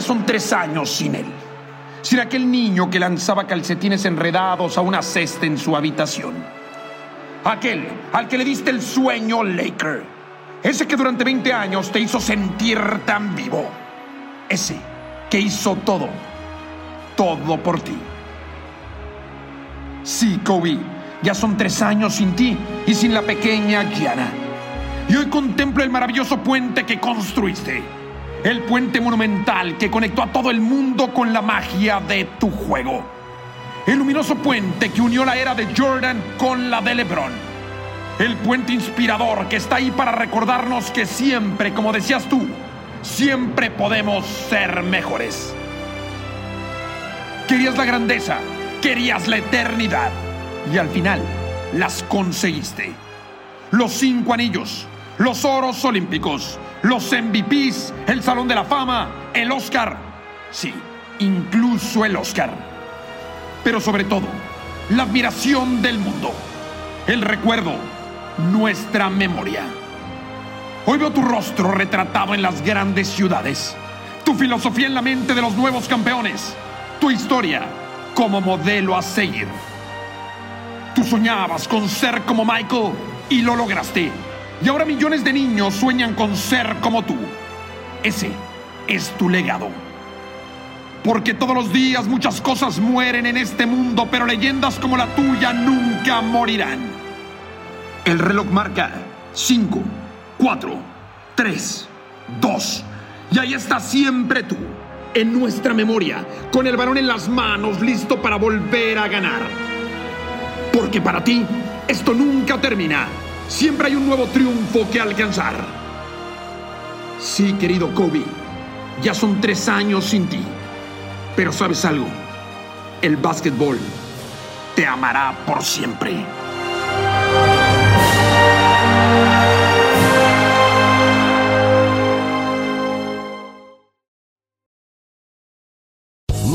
son tres años sin él. Sin aquel niño que lanzaba calcetines enredados a una cesta en su habitación. Aquel al que le diste el sueño Laker. Ese que durante 20 años te hizo sentir tan vivo. Ese que hizo todo. Todo por ti. Sí, Kobe, ya son tres años sin ti y sin la pequeña Kiana. Y hoy contemplo el maravilloso puente que construiste. El puente monumental que conectó a todo el mundo con la magia de tu juego. El luminoso puente que unió la era de Jordan con la de LeBron. El puente inspirador que está ahí para recordarnos que siempre, como decías tú, siempre podemos ser mejores. Querías la grandeza, querías la eternidad y al final las conseguiste. Los cinco anillos, los oros olímpicos, los MVPs, el Salón de la Fama, el Oscar. Sí, incluso el Oscar. Pero sobre todo, la admiración del mundo, el recuerdo, nuestra memoria. Hoy veo tu rostro retratado en las grandes ciudades, tu filosofía en la mente de los nuevos campeones, tu historia como modelo a seguir. Tú soñabas con ser como Michael y lo lograste. Y ahora millones de niños sueñan con ser como tú. Ese es tu legado. Porque todos los días muchas cosas mueren en este mundo, pero leyendas como la tuya nunca morirán. El reloj marca 5, 4, 3, 2. Y ahí está siempre tú, en nuestra memoria, con el balón en las manos, listo para volver a ganar. Porque para ti, esto nunca termina. Siempre hay un nuevo triunfo que alcanzar. Sí, querido Kobe, ya son tres años sin ti. Pero sabes algo, el básquetbol te amará por siempre.